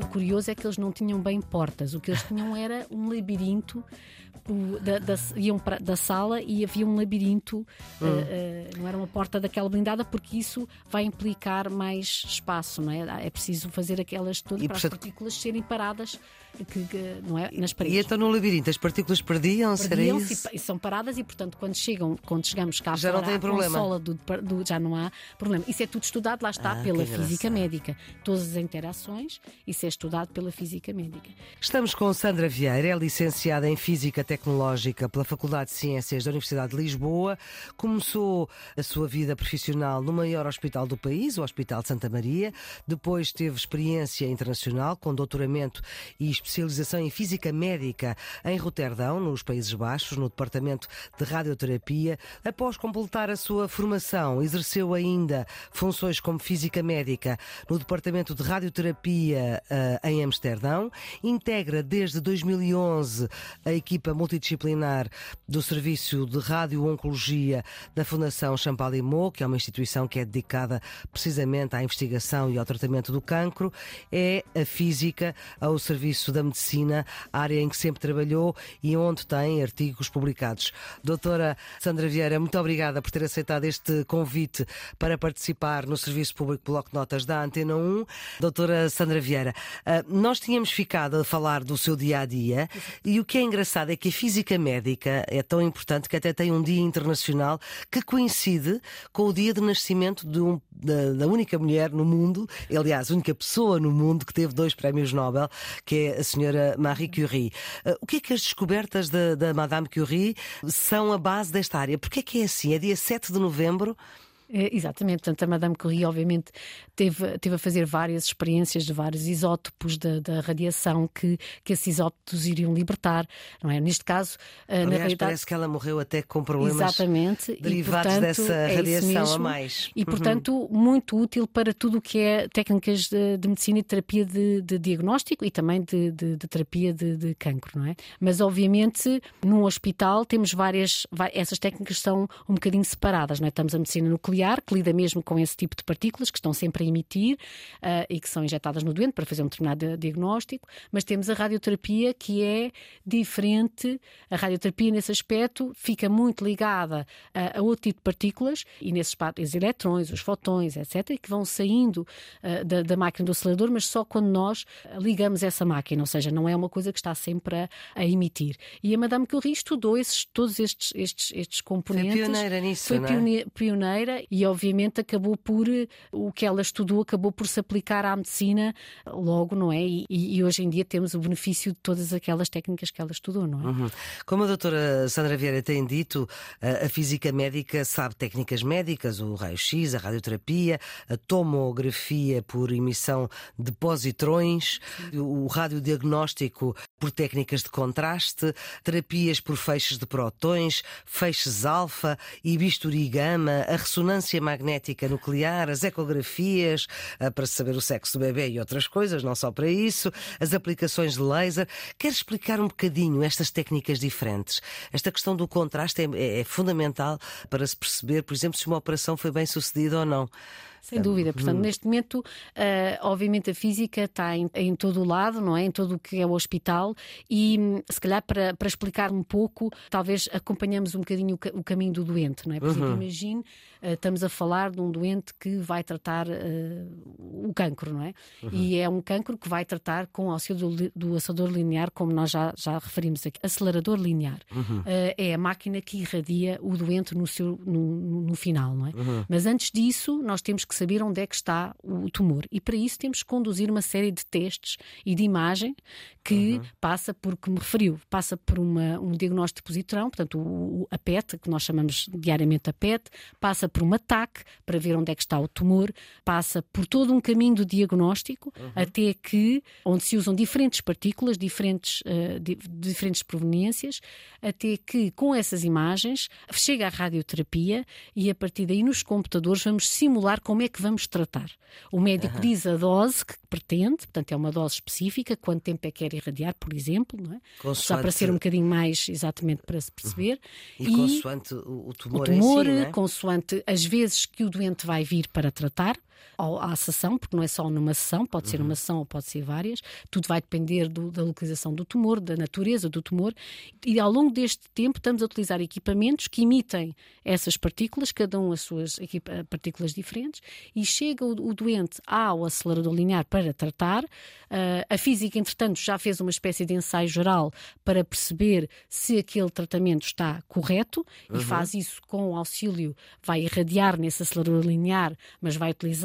O curioso é que eles não tinham bem portas, o que eles tinham era um labirinto da, da, iam para, da sala e havia um labirinto, hum. uh, uh, não era uma porta daquela blindada, porque isso vai implicar mais espaço, não é? É preciso fazer aquelas todas para as partículas serem paradas que, que, não é, nas paredes. E então no labirinto as partículas perdiam-se? Perdiam e são paradas e, portanto, quando, chegam, quando chegamos cá já não tem problema. consola do, do, já não há problema. Isso é tudo estudado, lá está, ah, pela física médica. Todas as interações, isso é estudado pela física médica. Estamos com Sandra Vieira, é licenciada em Física Tecnológica pela Faculdade de Ciências da Universidade de Lisboa. Começou a sua vida profissional no maior hospital do país, o Hospital de Santa Maria. Depois teve experiência internacional com doutoramento e especialização em Física Médica em Roterdão, nos Países Baixos, no Departamento de Radioterapia. Após completar a sua formação, exerceu ainda funções como Física Médica no Departamento de Radioterapia uh, em Amsterdão. Integra desde 2011 a equipa multidisciplinar do Serviço de Radio-Oncologia da Fundação Champalimau, que é uma instituição que é dedicada precisamente à investigação e ao tratamento do cancro. É a física ao serviço da medicina, área em que sempre trabalhou e onde tem artigos publicados. Doutora Sandra Vieira, muito obrigada por ter aceitado este convite para participar no Serviço Público Bloco de Notas da Antena 1. Doutora Sandra Vieira, ah, nós tínhamos ficado a falar do seu dia a dia e o que é engraçado é que física médica é tão importante que até tem um dia internacional que coincide com o dia de nascimento de um, da, da única mulher no mundo, aliás, a única pessoa no mundo que teve dois prémios Nobel, que é a senhora Marie Curie. Uh, o que é que as descobertas da, da Madame Curie são a base desta área? Porquê é que é assim? É dia 7 de novembro é, exatamente, portanto, a Madame Curie, obviamente, teve, teve a fazer várias experiências de vários isótopos da, da radiação que, que esses isótopos iriam libertar, não é? Neste caso, eh, Aliás, na realidade. parece que ela morreu até com problemas exatamente, derivados e, portanto, dessa é radiação a mais. E, portanto, uhum. muito útil para tudo o que é técnicas de, de medicina e terapia de, de, diagnóstico e também de, de terapia de, cancro, não é? Mas, obviamente, num hospital temos várias. Essas técnicas são um bocadinho separadas, não é? Estamos a medicina nuclear nuclear, que lida mesmo com esse tipo de partículas que estão sempre a emitir uh, e que são injetadas no doente para fazer um determinado diagnóstico, mas temos a radioterapia que é diferente. A radioterapia, nesse aspecto, fica muito ligada a, a outro tipo de partículas e nesses espaço, os eletrões, os fotões, etc., que vão saindo uh, da, da, máquina do acelerador, mas só quando nós ligamos essa máquina, ou seja, não é uma coisa que está sempre a, a emitir. E a Madame Curie estudou esses, todos estes, estes, estes componentes. Foi pioneira nisso, Foi é? pioneira e obviamente acabou por o que ela estudou acabou por se aplicar à medicina logo, não é? E, e hoje em dia temos o benefício de todas aquelas técnicas que ela estudou, não é? Uhum. Como a doutora Sandra Vieira tem dito, a física médica sabe técnicas médicas, o raio-x, a radioterapia, a tomografia por emissão de positrões, o radiodiagnóstico por técnicas de contraste, terapias por feixes de protões, feixes alfa e bisturi gama, a ressonância ressonância magnética nuclear, as ecografias uh, para saber o sexo do bebê e outras coisas, não só para isso, as aplicações de laser. Quer explicar um bocadinho estas técnicas diferentes? Esta questão do contraste é, é, é fundamental para se perceber, por exemplo, se uma operação foi bem sucedida ou não. Sem dúvida. Portanto, hum. neste momento, uh, obviamente, a física está em, em, todo o lado, não é? Em todo o que é o hospital e, se calhar, para, para explicar um pouco, talvez acompanhamos um bocadinho o, o caminho do doente, não é? Por exemplo, uhum. imagine, uh, estamos a falar de um doente que vai tratar uh, o cancro, não é? Uhum. E é um cancro que vai tratar com o auxílio do, do acelerador linear, como nós já, já referimos aqui. Acelerador linear uhum. é a máquina que irradia o doente no, seu, no, no final, não é? Uhum. Mas antes disso, nós temos que que saber onde é que está o tumor. E para isso temos que conduzir uma série de testes e de imagem que uhum. passa por, que me referiu, passa por uma, um diagnóstico de positrão, portanto, o, a PET, que nós chamamos diariamente a PET, passa por um ataque para ver onde é que está o tumor, passa por todo um caminho do diagnóstico uhum. até que, onde se usam diferentes partículas, diferentes, uh, de, diferentes proveniências, até que com essas imagens chega a radioterapia e a partir daí nos computadores vamos simular como é que vamos tratar. O médico uhum. diz a dose que pretende, portanto é uma dose específica, quanto tempo é que quer irradiar, por exemplo, não é? Consoante... Só para ser um bocadinho mais exatamente para se perceber. Uhum. E, e consoante o tumor, o tumor si, é? consoante as vezes que o doente vai vir para tratar à sessão, porque não é só numa sessão, pode ser uhum. uma sessão ou pode ser várias, tudo vai depender do, da localização do tumor, da natureza do tumor, e ao longo deste tempo estamos a utilizar equipamentos que imitem essas partículas, cada um as suas partículas diferentes, e chega o, o doente ao acelerador linear para tratar. Uh, a física, entretanto, já fez uma espécie de ensaio geral para perceber se aquele tratamento está correto uhum. e faz isso com o auxílio, vai irradiar nesse acelerador linear, mas vai utilizar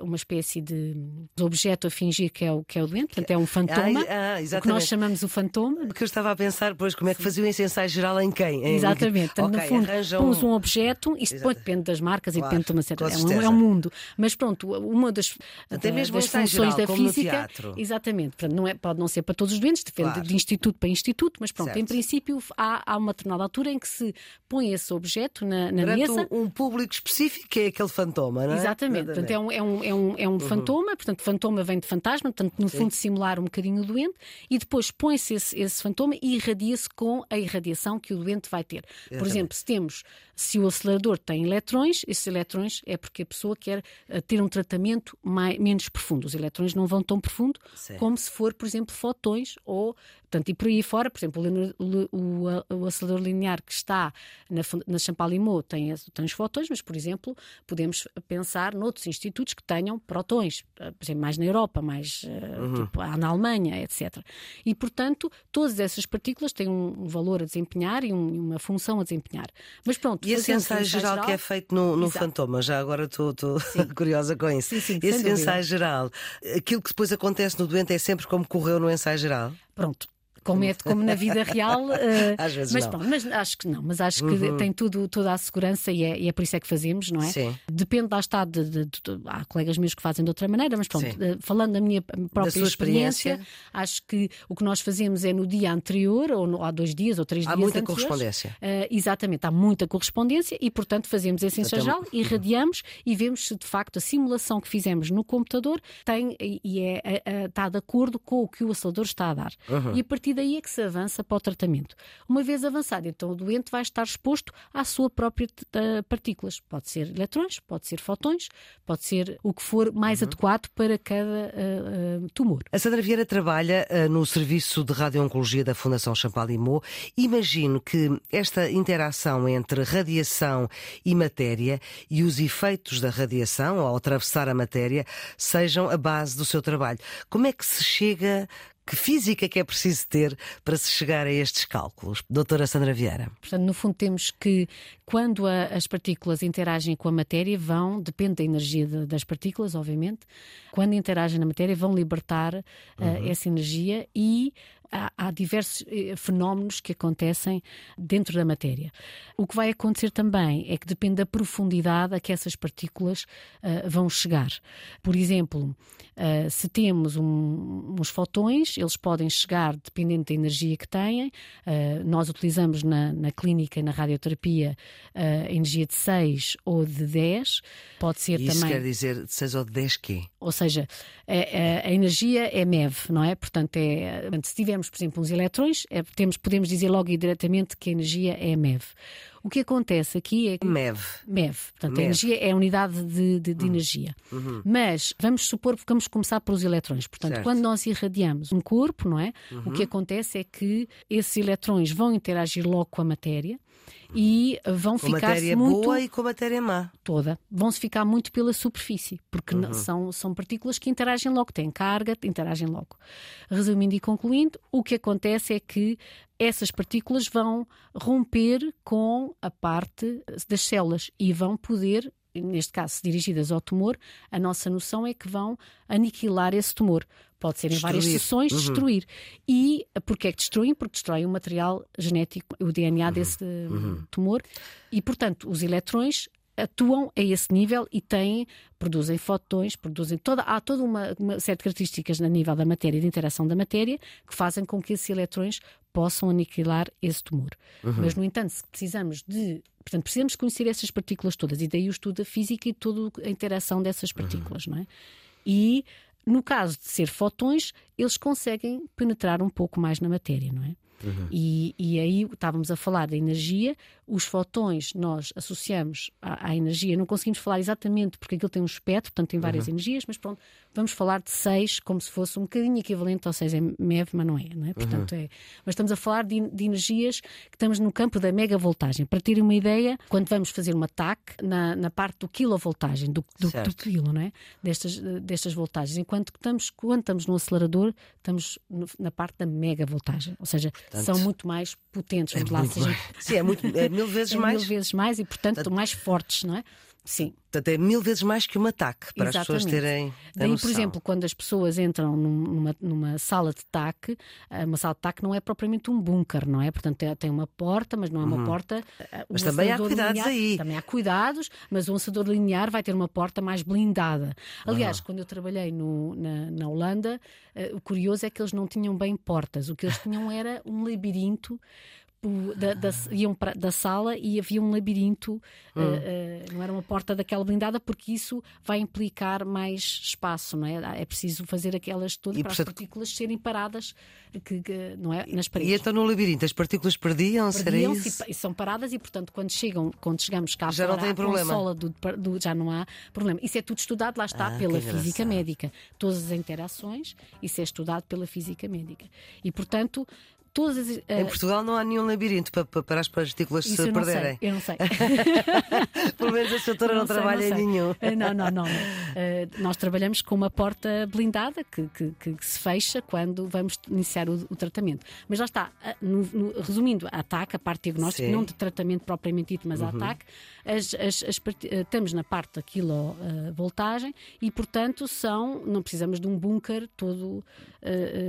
uma espécie de objeto a fingir que é o, que é o doente, portanto é um fantoma, ah, ah, o que nós chamamos o fantoma. Porque eu estava a pensar, pois, como é que fazia esse ensaio geral em quem? Em... Exatamente, portanto, okay, no fundo, pomos um objeto, isto depois depende das marcas claro, e depende de uma certa. É um, é um, mundo. Mas pronto, uma das, Até mesmo das funções geral, da física. Exatamente, portanto, não é, pode não ser para todos os doentes, depende claro. de instituto para instituto, mas pronto, certo. em princípio há, há uma determinada altura em que se põe esse objeto na, na mesa. Um, um público específico que é aquele fantoma, não é? Exatamente, portanto, é um, é um, é um, é um uhum. fantoma, portanto, fantoma vem de fantasma, portanto, no Sim. fundo, simular um bocadinho o doente, e depois põe-se esse, esse, fantoma e irradia-se com a irradiação que o doente vai ter. Exatamente. Por exemplo, se temos, se o acelerador tem eletrões, esses eletrões é porque a pessoa quer uh, ter um tratamento mais, menos profundo. Os eletrões não vão tão profundo Sim. como se for, por exemplo, fotões ou Portanto, e por aí fora, por exemplo, o, o, o acelerador linear que está na, na Champalimau tem, tem os fotões, mas, por exemplo, podemos pensar noutros institutos que tenham protões, eh, por exemplo, mais na Europa, mais eh, uhum. tipo, na Alemanha, etc. E, portanto, todas essas partículas têm um valor a desempenhar e um, uma função a desempenhar. Mas pronto, e esse ensaio geral, geral, que é feito no, no Fantoma, já agora estou curiosa com isso. Sim, sim, esse ensaio geral, aquilo que depois acontece no doente é sempre como correu no ensaio geral? Pronto, como, é, como na vida real. Uh, Às vezes mas, não. Pronto, mas acho que não, mas acho que uhum. tem tudo, toda a segurança e é, e é, por isso é que fazemos, não é? Sim. Depende, lá está, de, de, de, há colegas meus que fazem de outra maneira, mas pronto, uh, falando da minha própria da experiência, experiência, acho que o que nós fazemos é no dia anterior, ou no, há dois dias ou três há dias. Há muita correspondência. Uh, exatamente, há muita correspondência e, portanto, fazemos esse ensajal, uhum. irradiamos e vemos se de facto a simulação que fizemos no computador tem e é, está de acordo com o que o acelerador está a dar. Uhum. E a partir daí é que se avança para o tratamento. Uma vez avançado, então o doente vai estar exposto à sua própria uh, partículas. Pode ser eletrões, pode ser fotões, pode ser o que for mais uhum. adequado para cada uh, uh, tumor. A Sandra Vieira trabalha no Serviço de Radio-Oncologia da Fundação Champalimau. Imagino que esta interação entre radiação e matéria e os efeitos da radiação ao atravessar a matéria sejam a base do seu trabalho. Como é que se chega que física que é preciso ter para se chegar a estes cálculos? Doutora Sandra Vieira. Portanto, no fundo, temos que, quando a, as partículas interagem com a matéria, vão, depende da energia de, das partículas, obviamente, quando interagem na matéria, vão libertar uh, uhum. essa energia e há, há, diversos eh, fenómenos que acontecem dentro da matéria. O que vai acontecer também é que depende da profundidade a que essas partículas uh, vão chegar. Por exemplo, uh, se temos um, uns fotões, eles podem chegar, dependendo da energia que têm. Uh, nós utilizamos na, na clínica, na radioterapia, a energia de 6 ou de 10. Pode ser Isso também. quer dizer de 6 ou de 10 quê? Ou seja, a, a, a energia é MEV, não é? Portanto, é, se tiver tivermos, por exemplo, uns eletrões, é, temos, podemos dizer logo e diretamente que a energia é MEV. O que acontece aqui é que. MEV. MEV. Portanto, MEV. a energia é a unidade de, de, de uhum. energia. Uhum. Mas vamos supor que vamos começar pelos eletrões. Portanto, certo. quando nós irradiamos um corpo, não é? Uhum. O que uhum. acontece é que esses eletrões vão interagir logo com a matéria e vão com ficar matéria muito boa e com matéria má toda vão se ficar muito pela superfície porque uhum. são são partículas que interagem logo têm carga interagem logo resumindo e concluindo o que acontece é que essas partículas vão romper com a parte das células e vão poder neste caso dirigidas ao tumor, a nossa noção é que vão aniquilar esse tumor. Pode ser em destruir. várias sessões, uhum. destruir. E porquê é que destruem? Porque destroem o material genético, o DNA uhum. desse uhum. tumor. E, portanto, os eletrões atuam a esse nível e têm, produzem fotões, produzem toda, há toda uma, uma série de características a nível da matéria, de interação da matéria, que fazem com que esses eletrões possam aniquilar esse tumor. Uhum. Mas, no entanto, se precisamos de. Portanto, precisamos conhecer essas partículas todas, e daí o estudo da física e toda a interação dessas partículas, uhum. não é? E no caso de ser fotões, eles conseguem penetrar um pouco mais na matéria, não é? Uhum. E, e aí estávamos a falar da energia, os fotões nós associamos à, à, energia, não conseguimos falar exatamente porque aquilo tem um espectro, portanto tem várias uhum. energias, mas pronto, vamos falar de 6 como se fosse um bocadinho equivalente ao 6 é MeV, mas não é, não é? Portanto, uhum. é. Mas estamos a falar de, de, energias que estamos no campo da megavoltagem. Para terem uma ideia, quando vamos fazer um ataque na, na parte do quilovoltagem, do, do, do quilo, não é? Destas, destas voltagens, enquanto que estamos, quando estamos no acelerador, estamos na parte da megavoltagem, ou seja, portanto, são muito mais potentes, é lá. Seja... Sim, é, muito, é mil vezes é mais. Mil vezes mais e, portanto, portanto, mais fortes, não é? Sim. Portanto, é mil vezes mais que um ataque, para Exatamente. as pessoas terem. Daí, noção. por exemplo, quando as pessoas entram numa, numa sala de TAC, eh, uma sala de TAC não é propriamente um bunker, não é? Portanto, tem uma porta, mas não é uma uhum. porta. Eh, mas também há cuidados linear, aí. Também há cuidados, mas o lançador linear vai ter uma porta mais blindada. Aliás, uhum. quando eu trabalhei no, na, na Holanda, uh, o curioso é que eles não tinham bem portas, o que eles tinham era um labirinto da, da, iam para, da sala e havia um labirinto, uh, uh, não era uma porta daquela blindada, porque isso vai implicar mais espaço, não é? É preciso fazer aquelas todas e, para portanto, as partículas serem paradas que, que, não é, nas paredes. E então no labirinto as partículas perdiam-se? Perdiam e, são paradas e, portanto, quando, chegam, quando chegamos cá já fora, não tem problema. Do, do, já não há problema. Isso é tudo estudado, lá está, ah, pela física médica. Todas as interações, isso é estudado pela física médica. E, portanto, todas as, uh... Em Portugal não há nenhum labirinto para, para as partículas Isso se eu perderem. Sei, eu não sei. Pelo menos a doutora não, não sei, trabalha não em nenhum. Eh, não, não, não. Uh, nós trabalhamos com uma porta blindada que, que, que, se fecha quando vamos iniciar o, o tratamento. Mas lá está, no, no, resumindo, a ataque, a parte diagnóstica, Sim. não de tratamento propriamente dito, mas uhum. a ataque, as, as, as, estamos na parte da quilovoltagem e, portanto, são, não precisamos de um bunker todo uh,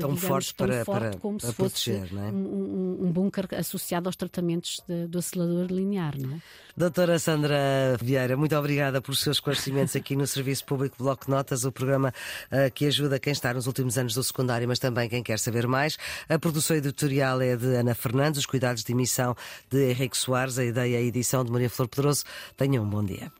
tão digamos, forte, tão para, forte para, como para se fosse proteger, é? um, um, um bunker associado aos tratamentos de, do acelerador linear. Não é? Doutora Sandra Vieira, muito obrigada pelos seus esclarecimentos aqui no Serviço Público Bloco de Notas, o programa uh, que ajuda quem está nos últimos anos do secundário, mas também quem quer saber mais. A produção editorial é de Ana Fernandes, os cuidados de emissão de Henrique Soares, a ideia e a edição de Maria Flor Pedroso. Tenham um bom dia.